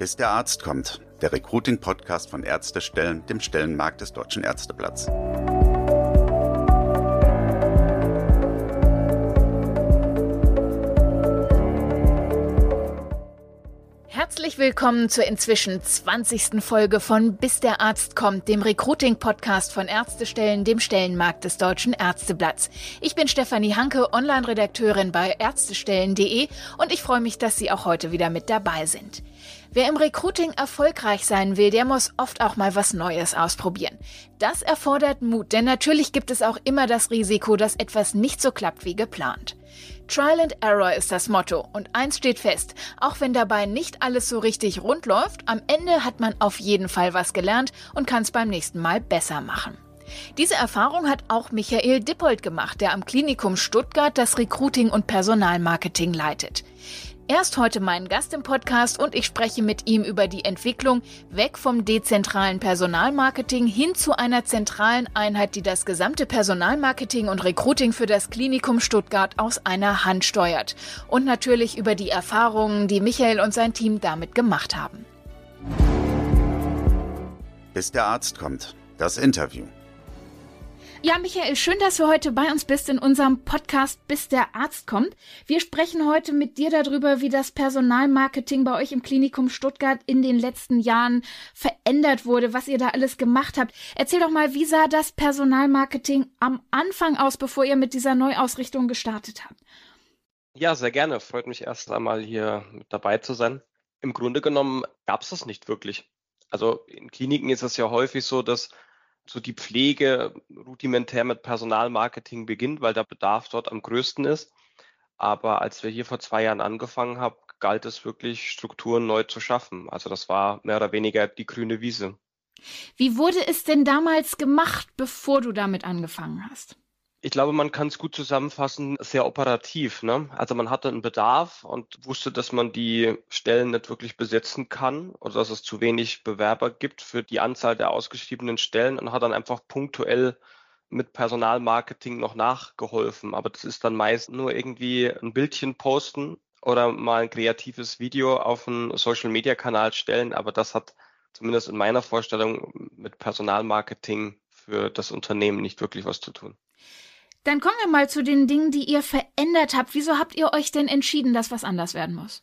Bis der Arzt kommt, der Recruiting-Podcast von Ärztestellen, dem Stellenmarkt des Deutschen Ärzteblatts. Herzlich willkommen zur inzwischen 20. Folge von Bis der Arzt kommt, dem Recruiting-Podcast von Ärztestellen, dem Stellenmarkt des Deutschen Ärzteblatts. Ich bin Stefanie Hanke, Online-Redakteurin bei ärztestellen.de und ich freue mich, dass Sie auch heute wieder mit dabei sind. Wer im Recruiting erfolgreich sein will, der muss oft auch mal was Neues ausprobieren. Das erfordert Mut, denn natürlich gibt es auch immer das Risiko, dass etwas nicht so klappt wie geplant. Trial and Error ist das Motto und eins steht fest, auch wenn dabei nicht alles so richtig rund läuft, am Ende hat man auf jeden Fall was gelernt und kann es beim nächsten Mal besser machen. Diese Erfahrung hat auch Michael Dippold gemacht, der am Klinikum Stuttgart das Recruiting und Personalmarketing leitet. Er ist heute mein Gast im Podcast und ich spreche mit ihm über die Entwicklung weg vom dezentralen Personalmarketing hin zu einer zentralen Einheit, die das gesamte Personalmarketing und Recruiting für das Klinikum Stuttgart aus einer Hand steuert. Und natürlich über die Erfahrungen, die Michael und sein Team damit gemacht haben. Bis der Arzt kommt. Das Interview. Ja, Michael, schön, dass du heute bei uns bist in unserem Podcast, bis der Arzt kommt. Wir sprechen heute mit dir darüber, wie das Personalmarketing bei euch im Klinikum Stuttgart in den letzten Jahren verändert wurde, was ihr da alles gemacht habt. Erzähl doch mal, wie sah das Personalmarketing am Anfang aus, bevor ihr mit dieser Neuausrichtung gestartet habt? Ja, sehr gerne. Freut mich erst einmal hier mit dabei zu sein. Im Grunde genommen gab es das nicht wirklich. Also in Kliniken ist es ja häufig so, dass so die Pflege rudimentär mit Personalmarketing beginnt, weil der Bedarf dort am größten ist. Aber als wir hier vor zwei Jahren angefangen haben, galt es wirklich, Strukturen neu zu schaffen. Also das war mehr oder weniger die grüne Wiese. Wie wurde es denn damals gemacht, bevor du damit angefangen hast? Ich glaube, man kann es gut zusammenfassen, sehr operativ. Ne? Also man hatte einen Bedarf und wusste, dass man die Stellen nicht wirklich besetzen kann oder dass es zu wenig Bewerber gibt für die Anzahl der ausgeschriebenen Stellen und hat dann einfach punktuell mit Personalmarketing noch nachgeholfen. Aber das ist dann meist nur irgendwie ein Bildchen posten oder mal ein kreatives Video auf einen Social-Media-Kanal stellen. Aber das hat zumindest in meiner Vorstellung mit Personalmarketing für das Unternehmen nicht wirklich was zu tun. Dann kommen wir mal zu den Dingen, die ihr verändert habt. Wieso habt ihr euch denn entschieden, dass was anders werden muss?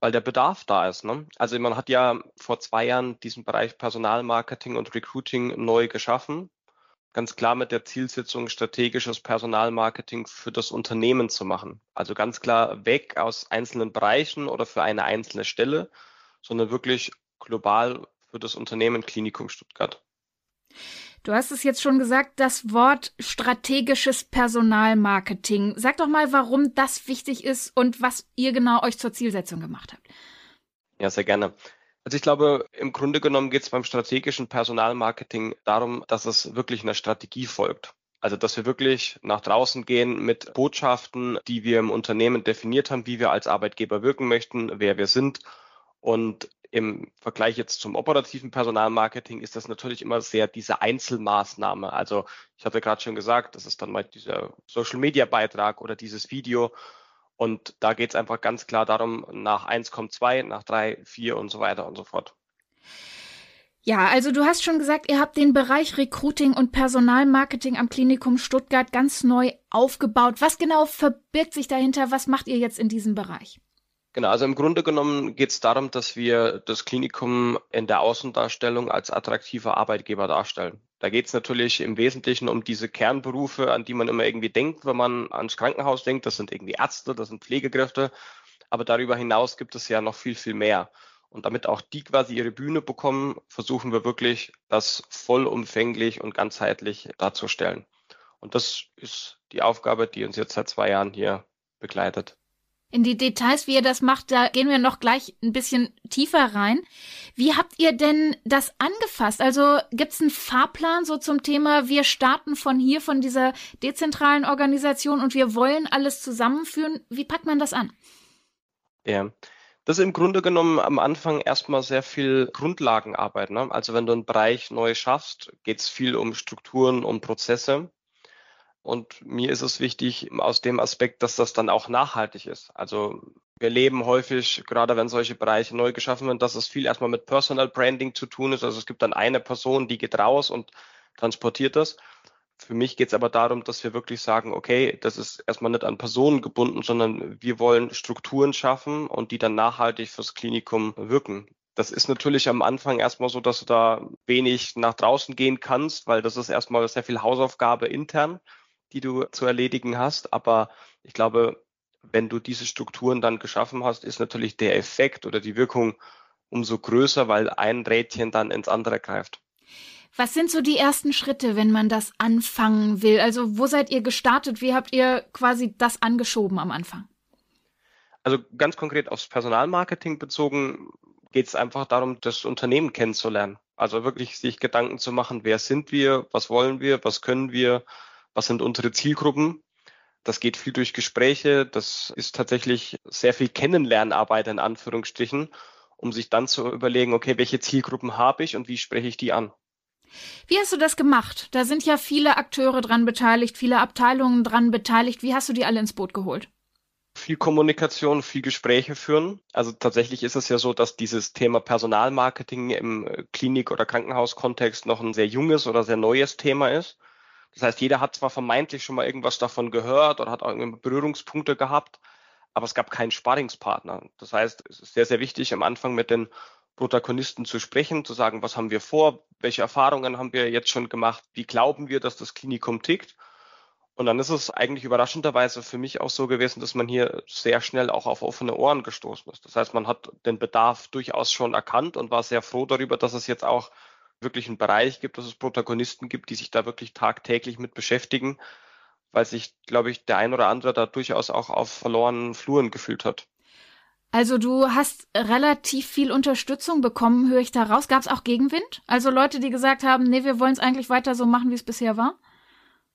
Weil der Bedarf da ist. Ne? Also man hat ja vor zwei Jahren diesen Bereich Personalmarketing und Recruiting neu geschaffen. Ganz klar mit der Zielsetzung, strategisches Personalmarketing für das Unternehmen zu machen. Also ganz klar weg aus einzelnen Bereichen oder für eine einzelne Stelle, sondern wirklich global für das Unternehmen Klinikum Stuttgart. Du hast es jetzt schon gesagt, das Wort strategisches Personalmarketing. Sag doch mal, warum das wichtig ist und was ihr genau euch zur Zielsetzung gemacht habt. Ja, sehr gerne. Also ich glaube, im Grunde genommen geht es beim strategischen Personalmarketing darum, dass es wirklich einer Strategie folgt. Also dass wir wirklich nach draußen gehen mit Botschaften, die wir im Unternehmen definiert haben, wie wir als Arbeitgeber wirken möchten, wer wir sind und im Vergleich jetzt zum operativen Personalmarketing ist das natürlich immer sehr diese Einzelmaßnahme. Also ich hatte gerade schon gesagt, das ist dann mal dieser Social-Media-Beitrag oder dieses Video. Und da geht es einfach ganz klar darum, nach eins kommt zwei, nach drei, vier und so weiter und so fort. Ja, also du hast schon gesagt, ihr habt den Bereich Recruiting und Personalmarketing am Klinikum Stuttgart ganz neu aufgebaut. Was genau verbirgt sich dahinter? Was macht ihr jetzt in diesem Bereich? Genau, also im Grunde genommen geht es darum, dass wir das Klinikum in der Außendarstellung als attraktiver Arbeitgeber darstellen. Da geht es natürlich im Wesentlichen um diese Kernberufe, an die man immer irgendwie denkt, wenn man ans Krankenhaus denkt. Das sind irgendwie Ärzte, das sind Pflegekräfte. Aber darüber hinaus gibt es ja noch viel, viel mehr. Und damit auch die quasi ihre Bühne bekommen, versuchen wir wirklich, das vollumfänglich und ganzheitlich darzustellen. Und das ist die Aufgabe, die uns jetzt seit zwei Jahren hier begleitet. In die Details, wie ihr das macht, da gehen wir noch gleich ein bisschen tiefer rein. Wie habt ihr denn das angefasst? Also gibt es einen Fahrplan so zum Thema, wir starten von hier, von dieser dezentralen Organisation und wir wollen alles zusammenführen? Wie packt man das an? Ja, das ist im Grunde genommen am Anfang erstmal sehr viel Grundlagenarbeit. Ne? Also wenn du einen Bereich neu schaffst, geht es viel um Strukturen, um Prozesse. Und mir ist es wichtig aus dem Aspekt, dass das dann auch nachhaltig ist. Also Wir erleben häufig, gerade wenn solche Bereiche neu geschaffen werden, dass es viel erstmal mit Personal Branding zu tun ist. Also es gibt dann eine Person, die geht raus und transportiert das. Für mich geht es aber darum, dass wir wirklich sagen, okay, das ist erstmal nicht an Personen gebunden, sondern wir wollen Strukturen schaffen und die dann nachhaltig fürs Klinikum wirken. Das ist natürlich am Anfang erstmal so, dass du da wenig nach draußen gehen kannst, weil das ist erstmal sehr viel Hausaufgabe intern, die du zu erledigen hast. Aber ich glaube, wenn du diese Strukturen dann geschaffen hast, ist natürlich der Effekt oder die Wirkung umso größer, weil ein Rädchen dann ins andere greift. Was sind so die ersten Schritte, wenn man das anfangen will? Also wo seid ihr gestartet? Wie habt ihr quasi das angeschoben am Anfang? Also ganz konkret aufs Personalmarketing bezogen geht es einfach darum, das Unternehmen kennenzulernen. Also wirklich sich Gedanken zu machen, wer sind wir, was wollen wir, was können wir, was sind unsere Zielgruppen. Das geht viel durch Gespräche, das ist tatsächlich sehr viel Kennenlernarbeit in Anführungsstrichen, um sich dann zu überlegen, okay, welche Zielgruppen habe ich und wie spreche ich die an. Wie hast du das gemacht? Da sind ja viele Akteure dran beteiligt, viele Abteilungen dran beteiligt. Wie hast du die alle ins Boot geholt? Viel Kommunikation, viel Gespräche führen. Also tatsächlich ist es ja so, dass dieses Thema Personalmarketing im Klinik- oder Krankenhauskontext noch ein sehr junges oder sehr neues Thema ist. Das heißt, jeder hat zwar vermeintlich schon mal irgendwas davon gehört oder hat auch irgendwie Berührungspunkte gehabt, aber es gab keinen Sparringspartner. Das heißt, es ist sehr, sehr wichtig, am Anfang mit den Protagonisten zu sprechen, zu sagen, was haben wir vor, welche Erfahrungen haben wir jetzt schon gemacht, wie glauben wir, dass das Klinikum tickt. Und dann ist es eigentlich überraschenderweise für mich auch so gewesen, dass man hier sehr schnell auch auf offene Ohren gestoßen ist. Das heißt, man hat den Bedarf durchaus schon erkannt und war sehr froh darüber, dass es jetzt auch wirklich einen Bereich gibt, dass es Protagonisten gibt, die sich da wirklich tagtäglich mit beschäftigen, weil sich, glaube ich, der ein oder andere da durchaus auch auf verlorenen Fluren gefühlt hat. Also du hast relativ viel Unterstützung bekommen, höre ich daraus. Gab es auch Gegenwind? Also Leute, die gesagt haben, nee, wir wollen es eigentlich weiter so machen, wie es bisher war?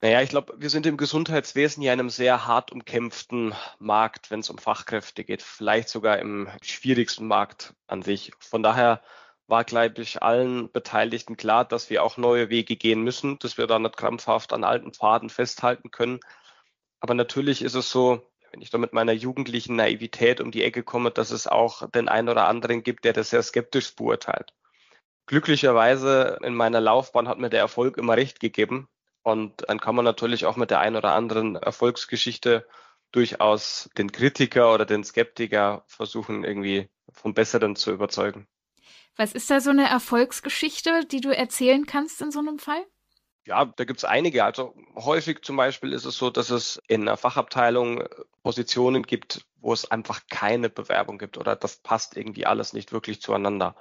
Naja, ich glaube, wir sind im Gesundheitswesen ja in einem sehr hart umkämpften Markt, wenn es um Fachkräfte geht, vielleicht sogar im schwierigsten Markt an sich. Von daher war, glaube ich, allen Beteiligten klar, dass wir auch neue Wege gehen müssen, dass wir da nicht krampfhaft an alten Pfaden festhalten können. Aber natürlich ist es so, wenn ich da mit meiner jugendlichen Naivität um die Ecke komme, dass es auch den einen oder anderen gibt, der das sehr skeptisch beurteilt. Glücklicherweise in meiner Laufbahn hat mir der Erfolg immer recht gegeben. Und dann kann man natürlich auch mit der einen oder anderen Erfolgsgeschichte durchaus den Kritiker oder den Skeptiker versuchen, irgendwie vom Besseren zu überzeugen. Was ist da so eine Erfolgsgeschichte, die du erzählen kannst in so einem Fall? Ja, da gibt's einige. Also häufig zum Beispiel ist es so, dass es in einer Fachabteilung Positionen gibt, wo es einfach keine Bewerbung gibt oder das passt irgendwie alles nicht wirklich zueinander.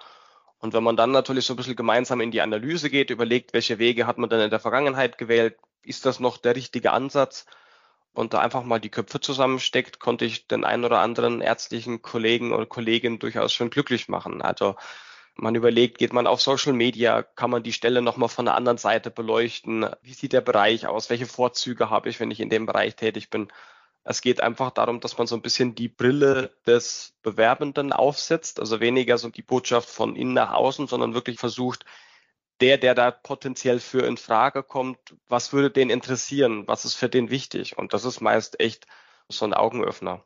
Und wenn man dann natürlich so ein bisschen gemeinsam in die Analyse geht, überlegt, welche Wege hat man denn in der Vergangenheit gewählt, ist das noch der richtige Ansatz und da einfach mal die Köpfe zusammensteckt, konnte ich den einen oder anderen ärztlichen Kollegen oder Kollegin durchaus schon glücklich machen. Also man überlegt, geht man auf Social Media, kann man die Stelle nochmal von der anderen Seite beleuchten? Wie sieht der Bereich aus? Welche Vorzüge habe ich, wenn ich in dem Bereich tätig bin? Es geht einfach darum, dass man so ein bisschen die Brille des Bewerbenden aufsetzt, also weniger so die Botschaft von innen nach außen, sondern wirklich versucht, der, der da potenziell für in Frage kommt, was würde den interessieren? Was ist für den wichtig? Und das ist meist echt so ein Augenöffner.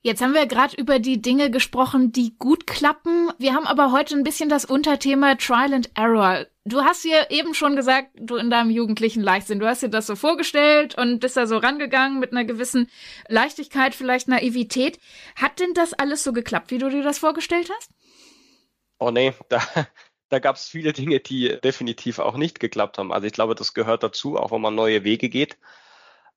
Jetzt haben wir gerade über die Dinge gesprochen, die gut klappen. Wir haben aber heute ein bisschen das Unterthema Trial and Error. Du hast dir eben schon gesagt, du in deinem jugendlichen Leichtsinn, du hast dir das so vorgestellt und bist da so rangegangen mit einer gewissen Leichtigkeit, vielleicht Naivität. Hat denn das alles so geklappt, wie du dir das vorgestellt hast? Oh nee, da, da gab es viele Dinge, die definitiv auch nicht geklappt haben. Also ich glaube, das gehört dazu, auch wenn man neue Wege geht.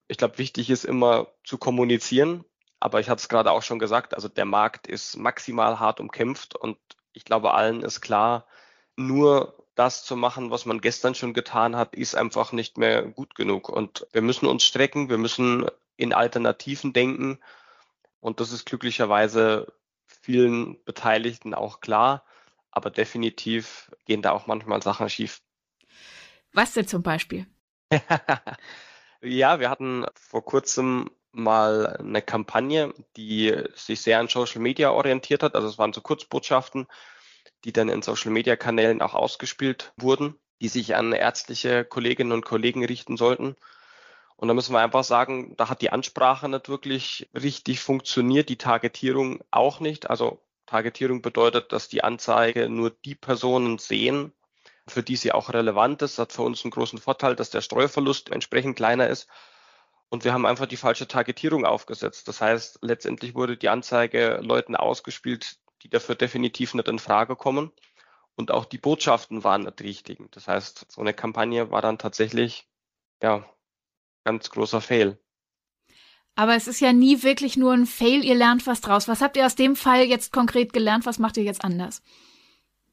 Ich glaube, wichtig ist immer zu kommunizieren, aber ich hatte es gerade auch schon gesagt, also der Markt ist maximal hart umkämpft und ich glaube, allen ist klar, nur das zu machen, was man gestern schon getan hat, ist einfach nicht mehr gut genug. Und wir müssen uns strecken, wir müssen in Alternativen denken. Und das ist glücklicherweise vielen Beteiligten auch klar. Aber definitiv gehen da auch manchmal Sachen schief. Was denn zum Beispiel? ja, wir hatten vor kurzem mal eine Kampagne, die sich sehr an Social Media orientiert hat. Also es waren so Kurzbotschaften, die dann in Social Media Kanälen auch ausgespielt wurden, die sich an ärztliche Kolleginnen und Kollegen richten sollten. Und da müssen wir einfach sagen, da hat die Ansprache nicht wirklich richtig funktioniert, die Targetierung auch nicht. Also Targetierung bedeutet, dass die Anzeige nur die Personen sehen, für die sie auch relevant ist. Das hat für uns einen großen Vorteil, dass der Streuverlust entsprechend kleiner ist. Und wir haben einfach die falsche Targetierung aufgesetzt. Das heißt, letztendlich wurde die Anzeige Leuten ausgespielt, die dafür definitiv nicht in Frage kommen. Und auch die Botschaften waren nicht richtig. Das heißt, so eine Kampagne war dann tatsächlich, ja, ganz großer Fail. Aber es ist ja nie wirklich nur ein Fail, ihr lernt was draus. Was habt ihr aus dem Fall jetzt konkret gelernt? Was macht ihr jetzt anders?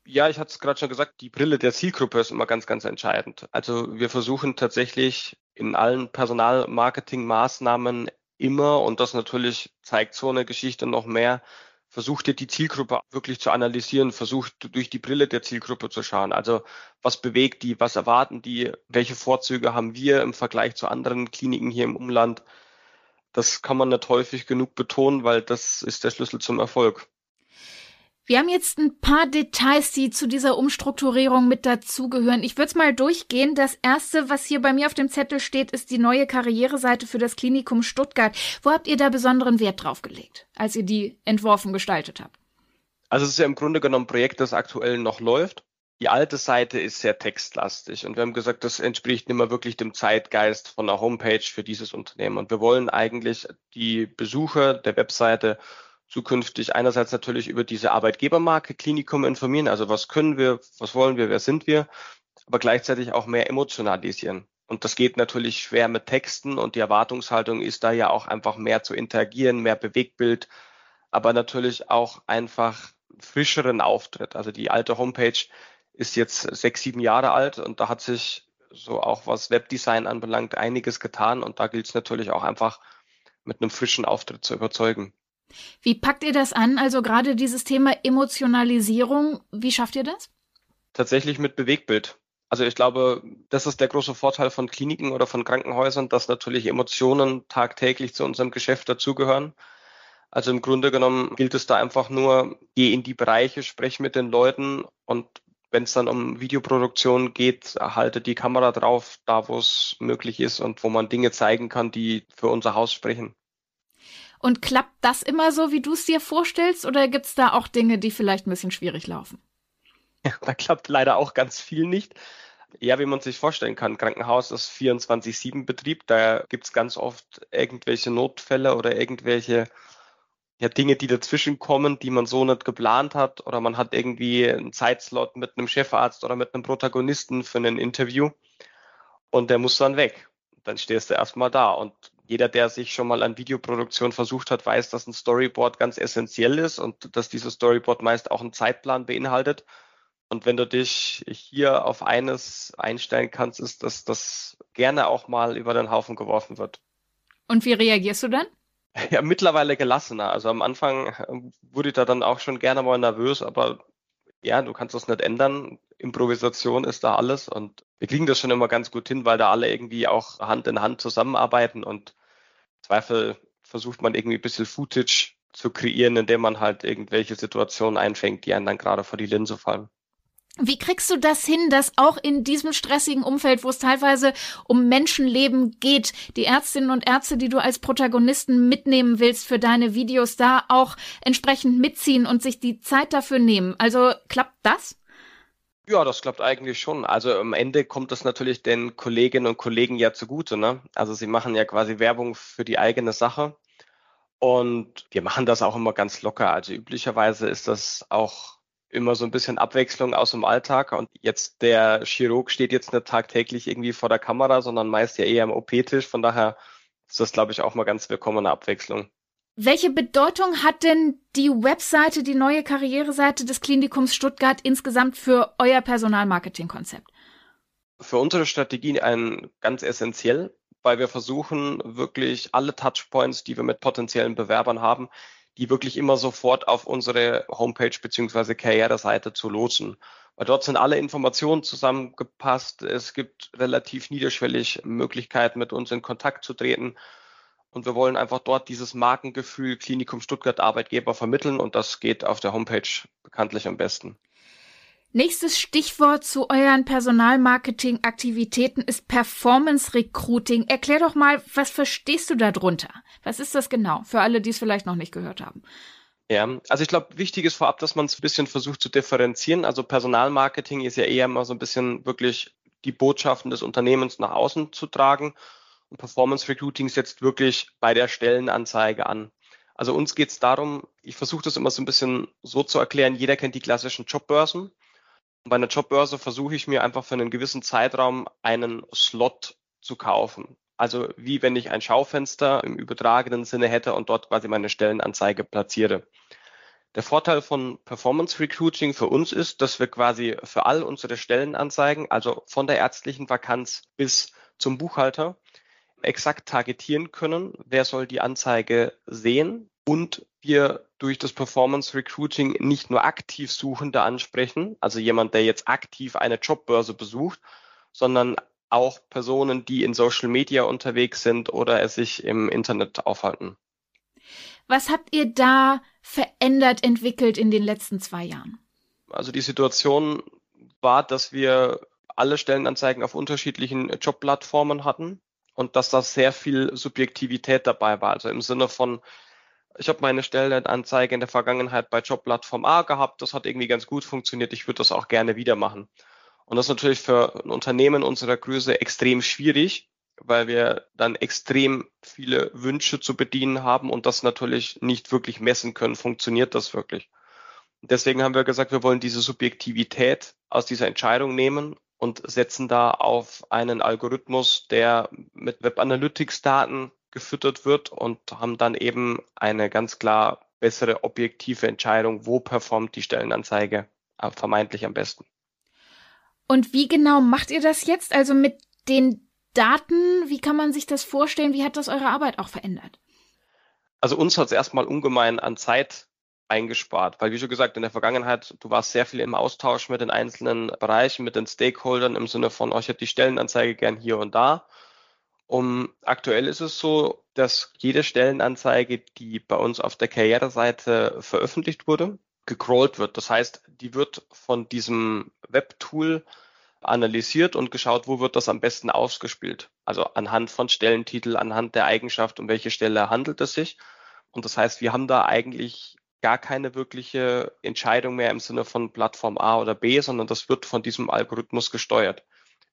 Ja, ich hatte es gerade schon gesagt, die Brille der Zielgruppe ist immer ganz, ganz entscheidend. Also wir versuchen tatsächlich in allen Personalmarketing-Maßnahmen immer, und das natürlich zeigt so eine Geschichte noch mehr, versucht ihr die Zielgruppe wirklich zu analysieren, versucht durch die Brille der Zielgruppe zu schauen. Also was bewegt die, was erwarten die, welche Vorzüge haben wir im Vergleich zu anderen Kliniken hier im Umland. Das kann man nicht häufig genug betonen, weil das ist der Schlüssel zum Erfolg. Wir haben jetzt ein paar Details, die zu dieser Umstrukturierung mit dazugehören. Ich würde es mal durchgehen. Das erste, was hier bei mir auf dem Zettel steht, ist die neue Karriereseite für das Klinikum Stuttgart. Wo habt ihr da besonderen Wert drauf gelegt, als ihr die entworfen gestaltet habt? Also es ist ja im Grunde genommen ein Projekt, das aktuell noch läuft. Die alte Seite ist sehr textlastig und wir haben gesagt, das entspricht nicht mehr wirklich dem Zeitgeist von einer Homepage für dieses Unternehmen. Und wir wollen eigentlich die Besucher der Webseite zukünftig einerseits natürlich über diese Arbeitgebermarke Klinikum informieren, also was können wir, was wollen wir, wer sind wir, aber gleichzeitig auch mehr emotionalisieren. Und das geht natürlich schwer mit Texten und die Erwartungshaltung ist da ja auch einfach mehr zu interagieren, mehr Bewegtbild, aber natürlich auch einfach frischeren Auftritt. Also die alte Homepage ist jetzt sechs, sieben Jahre alt und da hat sich so auch was Webdesign anbelangt einiges getan und da gilt es natürlich auch einfach mit einem frischen Auftritt zu überzeugen. Wie packt ihr das an? Also gerade dieses Thema Emotionalisierung, wie schafft ihr das? Tatsächlich mit Bewegbild. Also ich glaube, das ist der große Vorteil von Kliniken oder von Krankenhäusern, dass natürlich Emotionen tagtäglich zu unserem Geschäft dazugehören. Also im Grunde genommen gilt es da einfach nur, geh in die Bereiche, sprech mit den Leuten und wenn es dann um Videoproduktion geht, halte die Kamera drauf, da wo es möglich ist und wo man Dinge zeigen kann, die für unser Haus sprechen. Und klappt das immer so, wie du es dir vorstellst, oder gibt es da auch Dinge, die vielleicht ein bisschen schwierig laufen? Ja, da klappt leider auch ganz viel nicht. Ja, wie man sich vorstellen kann, Krankenhaus ist 24-7 Betrieb, da gibt es ganz oft irgendwelche Notfälle oder irgendwelche ja, Dinge, die dazwischen kommen, die man so nicht geplant hat, oder man hat irgendwie einen Zeitslot mit einem Chefarzt oder mit einem Protagonisten für ein Interview und der muss dann weg. Dann stehst du erstmal da und jeder, der sich schon mal an Videoproduktion versucht hat, weiß, dass ein Storyboard ganz essentiell ist und dass dieses Storyboard meist auch einen Zeitplan beinhaltet. Und wenn du dich hier auf eines einstellen kannst, ist, dass das gerne auch mal über den Haufen geworfen wird. Und wie reagierst du dann? Ja, mittlerweile gelassener. Also am Anfang ähm, wurde ich da dann auch schon gerne mal nervös, aber ja, du kannst das nicht ändern. Improvisation ist da alles und wir kriegen das schon immer ganz gut hin, weil da alle irgendwie auch Hand in Hand zusammenarbeiten und Zweifel versucht man irgendwie ein bisschen Footage zu kreieren, indem man halt irgendwelche Situationen einfängt, die einem dann gerade vor die Linse fallen. Wie kriegst du das hin, dass auch in diesem stressigen Umfeld, wo es teilweise um Menschenleben geht, die Ärztinnen und Ärzte, die du als Protagonisten mitnehmen willst für deine Videos, da auch entsprechend mitziehen und sich die Zeit dafür nehmen? Also klappt das? Ja, das klappt eigentlich schon. Also am Ende kommt das natürlich den Kolleginnen und Kollegen ja zugute. Ne? Also sie machen ja quasi Werbung für die eigene Sache. Und wir machen das auch immer ganz locker. Also üblicherweise ist das auch immer so ein bisschen Abwechslung aus dem Alltag. Und jetzt der Chirurg steht jetzt nicht tagtäglich irgendwie vor der Kamera, sondern meist ja eher am OP-Tisch. Von daher ist das, glaube ich, auch mal ganz willkommene Abwechslung. Welche Bedeutung hat denn die Webseite, die neue Karriereseite des Klinikums Stuttgart insgesamt für euer Personalmarketingkonzept? Für unsere Strategie ein ganz essentiell, weil wir versuchen wirklich alle Touchpoints, die wir mit potenziellen Bewerbern haben, die wirklich immer sofort auf unsere Homepage beziehungsweise Karriereseite zu lotsen. Weil dort sind alle Informationen zusammengepasst. Es gibt relativ niederschwellig Möglichkeiten, mit uns in Kontakt zu treten. Und wir wollen einfach dort dieses Markengefühl Klinikum Stuttgart Arbeitgeber vermitteln und das geht auf der Homepage bekanntlich am besten. Nächstes Stichwort zu euren Personalmarketing-Aktivitäten ist Performance Recruiting. Erklär doch mal, was verstehst du darunter? Was ist das genau? Für alle, die es vielleicht noch nicht gehört haben. Ja, also ich glaube, wichtig ist vorab, dass man es ein bisschen versucht zu differenzieren. Also Personalmarketing ist ja eher immer so ein bisschen wirklich die Botschaften des Unternehmens nach außen zu tragen. Und Performance Recruiting setzt wirklich bei der Stellenanzeige an. Also uns geht es darum, ich versuche das immer so ein bisschen so zu erklären, jeder kennt die klassischen Jobbörsen. Bei einer Jobbörse versuche ich mir einfach für einen gewissen Zeitraum einen Slot zu kaufen. Also wie wenn ich ein Schaufenster im übertragenen Sinne hätte und dort quasi meine Stellenanzeige platziere. Der Vorteil von Performance Recruiting für uns ist, dass wir quasi für all unsere Stellenanzeigen, also von der ärztlichen Vakanz bis zum Buchhalter, exakt targetieren können, wer soll die Anzeige sehen und wir durch das Performance Recruiting nicht nur aktiv Suchende ansprechen, also jemand, der jetzt aktiv eine Jobbörse besucht, sondern auch Personen, die in Social Media unterwegs sind oder es sich im Internet aufhalten. Was habt ihr da verändert, entwickelt in den letzten zwei Jahren? Also die Situation war, dass wir alle Stellenanzeigen auf unterschiedlichen Jobplattformen hatten und dass da sehr viel Subjektivität dabei war. Also im Sinne von, ich habe meine Stellenanzeige in der Vergangenheit bei Jobplattform A gehabt, das hat irgendwie ganz gut funktioniert, ich würde das auch gerne wieder machen. Und das ist natürlich für ein Unternehmen unserer Größe extrem schwierig, weil wir dann extrem viele Wünsche zu bedienen haben und das natürlich nicht wirklich messen können, funktioniert das wirklich. Deswegen haben wir gesagt, wir wollen diese Subjektivität aus dieser Entscheidung nehmen und setzen da auf einen Algorithmus, der mit Web Analytics Daten gefüttert wird und haben dann eben eine ganz klar bessere objektive Entscheidung, wo performt die Stellenanzeige vermeintlich am besten. Und wie genau macht ihr das jetzt? Also mit den Daten, wie kann man sich das vorstellen? Wie hat das eure Arbeit auch verändert? Also uns hat es erstmal ungemein an Zeit eingespart, weil wie schon gesagt, in der Vergangenheit, du warst sehr viel im Austausch mit den einzelnen Bereichen, mit den Stakeholdern im Sinne von, oh, ich hätte die Stellenanzeige gern hier und da. Um, aktuell ist es so, dass jede Stellenanzeige, die bei uns auf der Karriereseite veröffentlicht wurde, gecrawlt wird. Das heißt, die wird von diesem Webtool analysiert und geschaut, wo wird das am besten ausgespielt. Also anhand von Stellentitel, anhand der Eigenschaft, um welche Stelle handelt es sich. Und das heißt, wir haben da eigentlich gar keine wirkliche Entscheidung mehr im Sinne von Plattform A oder B, sondern das wird von diesem Algorithmus gesteuert.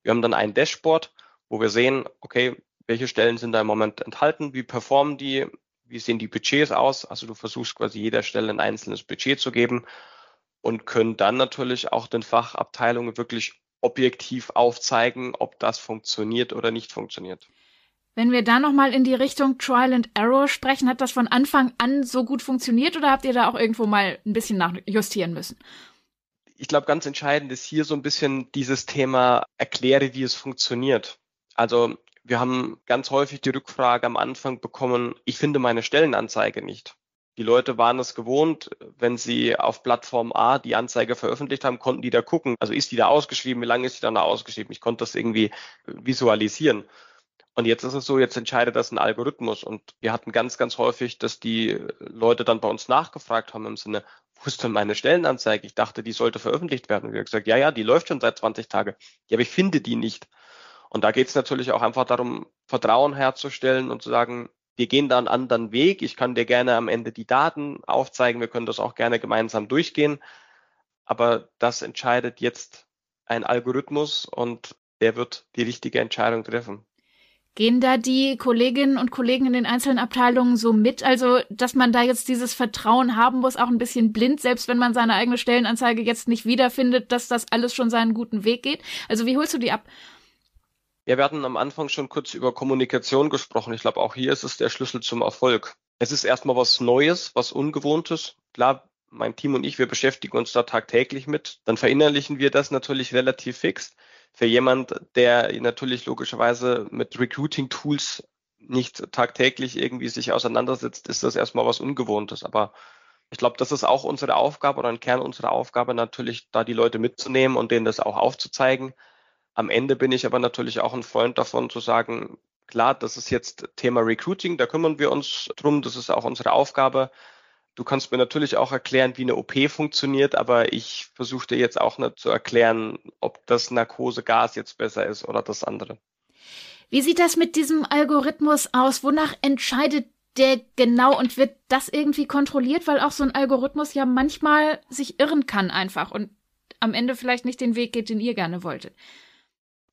Wir haben dann ein Dashboard, wo wir sehen, okay, welche Stellen sind da im Moment enthalten, wie performen die, wie sehen die Budgets aus. Also du versuchst quasi jeder Stelle ein einzelnes Budget zu geben und können dann natürlich auch den Fachabteilungen wirklich objektiv aufzeigen, ob das funktioniert oder nicht funktioniert. Wenn wir da nochmal in die Richtung Trial and Error sprechen, hat das von Anfang an so gut funktioniert oder habt ihr da auch irgendwo mal ein bisschen nachjustieren müssen? Ich glaube, ganz entscheidend ist hier so ein bisschen dieses Thema, erkläre, wie es funktioniert. Also wir haben ganz häufig die Rückfrage am Anfang bekommen, ich finde meine Stellenanzeige nicht. Die Leute waren es gewohnt, wenn sie auf Plattform A die Anzeige veröffentlicht haben, konnten die da gucken. Also ist die da ausgeschrieben? Wie lange ist die da ausgeschrieben? Ich konnte das irgendwie visualisieren. Und jetzt ist es so, jetzt entscheidet das ein Algorithmus. Und wir hatten ganz, ganz häufig, dass die Leute dann bei uns nachgefragt haben im Sinne, wo ist denn meine Stellenanzeige? Ich dachte, die sollte veröffentlicht werden. Und wir haben gesagt, ja, ja, die läuft schon seit 20 Tagen. Ja, aber ich finde die nicht. Und da geht es natürlich auch einfach darum, Vertrauen herzustellen und zu sagen, wir gehen da einen anderen Weg. Ich kann dir gerne am Ende die Daten aufzeigen. Wir können das auch gerne gemeinsam durchgehen. Aber das entscheidet jetzt ein Algorithmus und der wird die richtige Entscheidung treffen. Gehen da die Kolleginnen und Kollegen in den einzelnen Abteilungen so mit? Also, dass man da jetzt dieses Vertrauen haben muss, auch ein bisschen blind, selbst wenn man seine eigene Stellenanzeige jetzt nicht wiederfindet, dass das alles schon seinen guten Weg geht? Also, wie holst du die ab? Ja, wir hatten am Anfang schon kurz über Kommunikation gesprochen. Ich glaube, auch hier ist es der Schlüssel zum Erfolg. Es ist erstmal was Neues, was Ungewohntes. Klar, mein Team und ich, wir beschäftigen uns da tagtäglich mit. Dann verinnerlichen wir das natürlich relativ fix. Für jemand, der natürlich logischerweise mit Recruiting-Tools nicht tagtäglich irgendwie sich auseinandersetzt, ist das erstmal was Ungewohntes. Aber ich glaube, das ist auch unsere Aufgabe oder ein Kern unserer Aufgabe, natürlich da die Leute mitzunehmen und denen das auch aufzuzeigen. Am Ende bin ich aber natürlich auch ein Freund davon zu sagen, klar, das ist jetzt Thema Recruiting, da kümmern wir uns drum, das ist auch unsere Aufgabe. Du kannst mir natürlich auch erklären, wie eine OP funktioniert, aber ich versuche dir jetzt auch nicht zu erklären, ob das Narkosegas jetzt besser ist oder das andere. Wie sieht das mit diesem Algorithmus aus? Wonach entscheidet der genau und wird das irgendwie kontrolliert, weil auch so ein Algorithmus ja manchmal sich irren kann einfach und am Ende vielleicht nicht den Weg geht, den ihr gerne wolltet.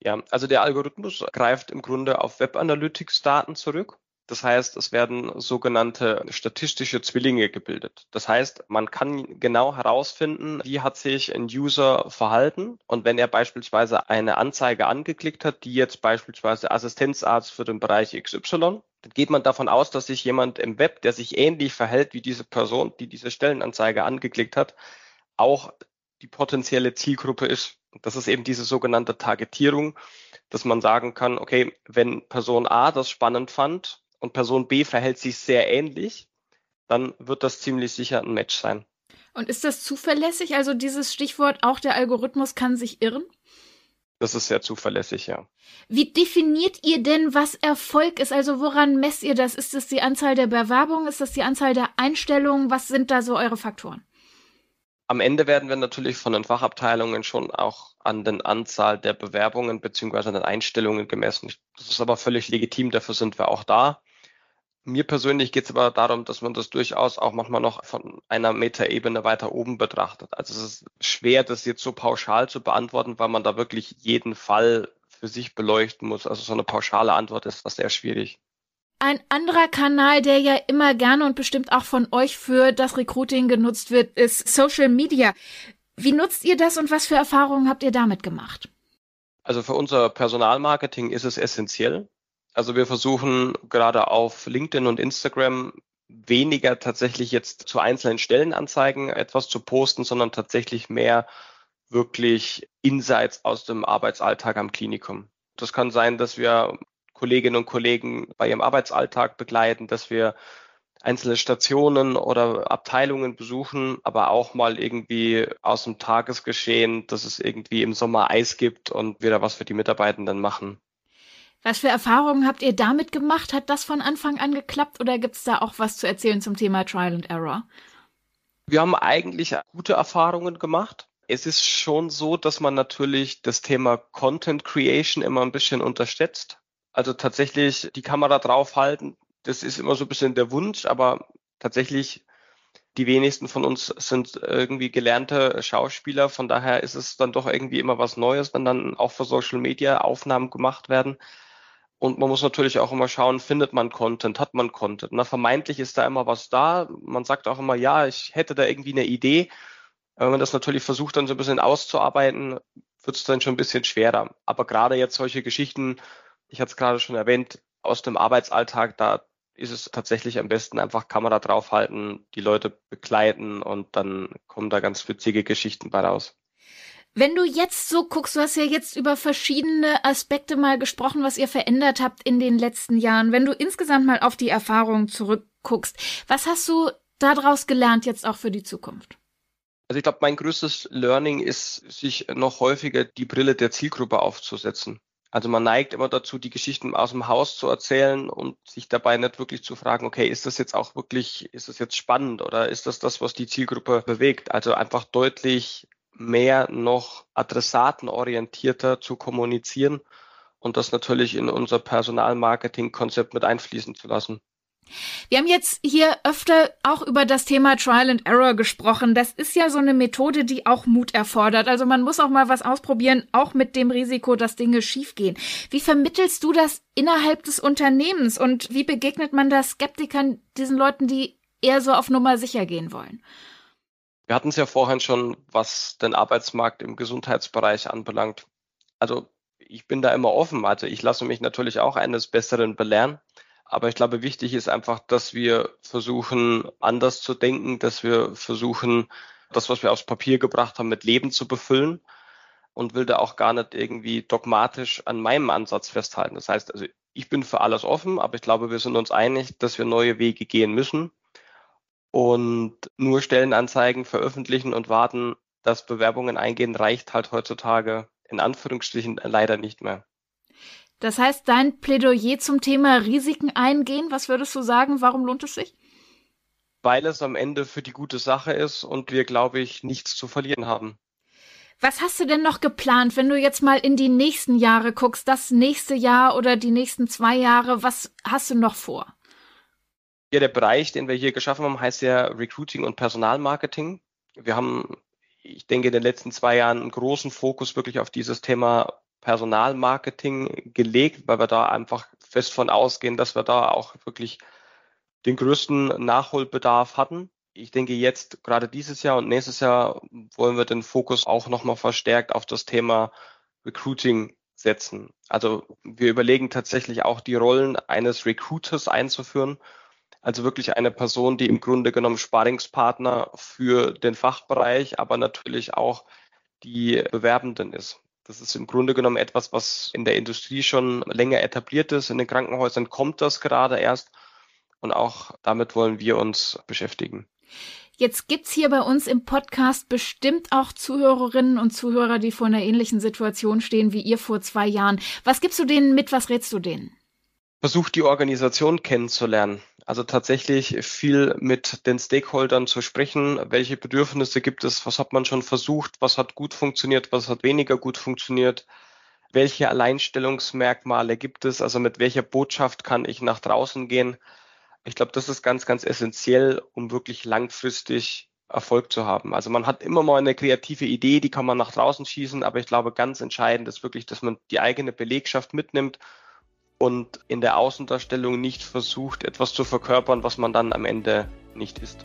Ja, also der Algorithmus greift im Grunde auf Web Analytics Daten zurück das heißt, es werden sogenannte statistische Zwillinge gebildet. Das heißt, man kann genau herausfinden, wie hat sich ein User verhalten. Und wenn er beispielsweise eine Anzeige angeklickt hat, die jetzt beispielsweise Assistenzarzt für den Bereich XY, dann geht man davon aus, dass sich jemand im Web, der sich ähnlich verhält wie diese Person, die diese Stellenanzeige angeklickt hat, auch die potenzielle Zielgruppe ist. Das ist eben diese sogenannte Targetierung, dass man sagen kann, okay, wenn Person A das spannend fand und Person B verhält sich sehr ähnlich, dann wird das ziemlich sicher ein Match sein. Und ist das zuverlässig? Also dieses Stichwort, auch der Algorithmus kann sich irren? Das ist sehr zuverlässig, ja. Wie definiert ihr denn, was Erfolg ist? Also woran messt ihr das? Ist das die Anzahl der Bewerbungen? Ist das die Anzahl der Einstellungen? Was sind da so eure Faktoren? Am Ende werden wir natürlich von den Fachabteilungen schon auch an den Anzahl der Bewerbungen beziehungsweise an den Einstellungen gemessen. Das ist aber völlig legitim, dafür sind wir auch da. Mir persönlich geht es aber darum, dass man das durchaus auch manchmal noch von einer Metaebene weiter oben betrachtet. Also es ist schwer, das jetzt so pauschal zu beantworten, weil man da wirklich jeden Fall für sich beleuchten muss. Also so eine pauschale Antwort ist was sehr schwierig. Ein anderer Kanal, der ja immer gerne und bestimmt auch von euch für das Recruiting genutzt wird, ist Social Media. Wie nutzt ihr das und was für Erfahrungen habt ihr damit gemacht? Also für unser Personalmarketing ist es essentiell. Also wir versuchen gerade auf LinkedIn und Instagram weniger tatsächlich jetzt zu einzelnen Stellenanzeigen etwas zu posten, sondern tatsächlich mehr wirklich Insights aus dem Arbeitsalltag am Klinikum. Das kann sein, dass wir Kolleginnen und Kollegen bei ihrem Arbeitsalltag begleiten, dass wir einzelne Stationen oder Abteilungen besuchen, aber auch mal irgendwie aus dem Tagesgeschehen, dass es irgendwie im Sommer Eis gibt und wir da was für die Mitarbeitenden machen. Was für Erfahrungen habt ihr damit gemacht? Hat das von Anfang an geklappt oder gibt es da auch was zu erzählen zum Thema Trial and Error? Wir haben eigentlich gute Erfahrungen gemacht. Es ist schon so, dass man natürlich das Thema Content Creation immer ein bisschen unterschätzt. Also tatsächlich die Kamera draufhalten, das ist immer so ein bisschen der Wunsch, aber tatsächlich die wenigsten von uns sind irgendwie gelernte Schauspieler. Von daher ist es dann doch irgendwie immer was Neues, wenn dann auch für Social Media Aufnahmen gemacht werden. Und man muss natürlich auch immer schauen, findet man Content, hat man Content. Na, vermeintlich ist da immer was da. Man sagt auch immer, ja, ich hätte da irgendwie eine Idee. Wenn man das natürlich versucht, dann so ein bisschen auszuarbeiten, wird es dann schon ein bisschen schwerer. Aber gerade jetzt solche Geschichten, ich hatte es gerade schon erwähnt, aus dem Arbeitsalltag, da ist es tatsächlich am besten einfach Kamera draufhalten, die Leute begleiten und dann kommen da ganz witzige Geschichten bei raus. Wenn du jetzt so guckst, du hast ja jetzt über verschiedene Aspekte mal gesprochen, was ihr verändert habt in den letzten Jahren. Wenn du insgesamt mal auf die Erfahrungen zurückguckst, was hast du daraus gelernt jetzt auch für die Zukunft? Also ich glaube, mein größtes Learning ist, sich noch häufiger die Brille der Zielgruppe aufzusetzen. Also man neigt immer dazu, die Geschichten aus dem Haus zu erzählen und sich dabei nicht wirklich zu fragen, okay, ist das jetzt auch wirklich, ist das jetzt spannend oder ist das das, was die Zielgruppe bewegt? Also einfach deutlich mehr noch adressatenorientierter zu kommunizieren und das natürlich in unser Personalmarketing-Konzept mit einfließen zu lassen. Wir haben jetzt hier öfter auch über das Thema Trial and Error gesprochen. Das ist ja so eine Methode, die auch Mut erfordert. Also man muss auch mal was ausprobieren, auch mit dem Risiko, dass Dinge schiefgehen. Wie vermittelst du das innerhalb des Unternehmens und wie begegnet man da Skeptikern, diesen Leuten, die eher so auf Nummer sicher gehen wollen? Wir hatten es ja vorhin schon, was den Arbeitsmarkt im Gesundheitsbereich anbelangt. Also ich bin da immer offen. Also ich lasse mich natürlich auch eines Besseren belehren. Aber ich glaube, wichtig ist einfach, dass wir versuchen, anders zu denken, dass wir versuchen, das, was wir aufs Papier gebracht haben, mit Leben zu befüllen und will da auch gar nicht irgendwie dogmatisch an meinem Ansatz festhalten. Das heißt, also ich bin für alles offen, aber ich glaube, wir sind uns einig, dass wir neue Wege gehen müssen und nur Stellenanzeigen veröffentlichen und warten, dass Bewerbungen eingehen, reicht halt heutzutage in Anführungsstrichen leider nicht mehr. Das heißt, dein Plädoyer zum Thema Risiken eingehen, was würdest du sagen, warum lohnt es sich? weil es am Ende für die gute Sache ist und wir, glaube ich, nichts zu verlieren haben. Was hast du denn noch geplant, wenn du jetzt mal in die nächsten Jahre guckst, das nächste Jahr oder die nächsten zwei Jahre? Was hast du noch vor? Ja, der Bereich, den wir hier geschaffen haben, heißt ja Recruiting und Personalmarketing. Wir haben, ich denke, in den letzten zwei Jahren einen großen Fokus wirklich auf dieses Thema Personalmarketing gelegt, weil wir da einfach fest von ausgehen, dass wir da auch wirklich den größten Nachholbedarf hatten ich denke jetzt, gerade dieses Jahr und nächstes Jahr wollen wir den Fokus auch nochmal verstärkt auf das Thema Recruiting setzen. Also wir überlegen tatsächlich auch die Rollen eines Recruiters einzuführen. Also wirklich eine Person, die im Grunde genommen Sparingspartner für den Fachbereich, aber natürlich auch die Bewerbenden ist. Das ist im Grunde genommen etwas, was in der Industrie schon länger etabliert ist. In den Krankenhäusern kommt das gerade erst. Und auch damit wollen wir uns beschäftigen. Jetzt gibt's hier bei uns im Podcast bestimmt auch Zuhörerinnen und Zuhörer, die vor einer ähnlichen Situation stehen wie ihr vor zwei Jahren. Was gibst du denen mit? Was rätst du denen? Versucht die Organisation kennenzulernen. Also tatsächlich viel mit den Stakeholdern zu sprechen. Welche Bedürfnisse gibt es? Was hat man schon versucht? Was hat gut funktioniert? Was hat weniger gut funktioniert? Welche Alleinstellungsmerkmale gibt es? Also mit welcher Botschaft kann ich nach draußen gehen? Ich glaube, das ist ganz, ganz essentiell, um wirklich langfristig Erfolg zu haben. Also man hat immer mal eine kreative Idee, die kann man nach draußen schießen, aber ich glaube, ganz entscheidend ist wirklich, dass man die eigene Belegschaft mitnimmt und in der Außendarstellung nicht versucht, etwas zu verkörpern, was man dann am Ende nicht ist.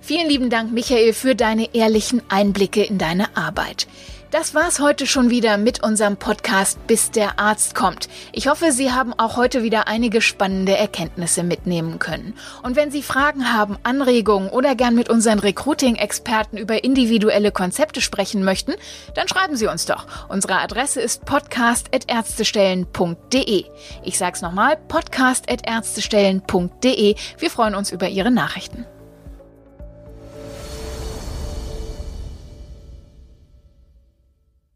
Vielen lieben Dank, Michael, für deine ehrlichen Einblicke in deine Arbeit. Das war's heute schon wieder mit unserem Podcast Bis der Arzt kommt. Ich hoffe, Sie haben auch heute wieder einige spannende Erkenntnisse mitnehmen können. Und wenn Sie Fragen haben, Anregungen oder gern mit unseren Recruiting-Experten über individuelle Konzepte sprechen möchten, dann schreiben Sie uns doch. Unsere Adresse ist podcast.ärztestellen.de. Ich sag's nochmal, podcast.ärztestellen.de. Wir freuen uns über Ihre Nachrichten.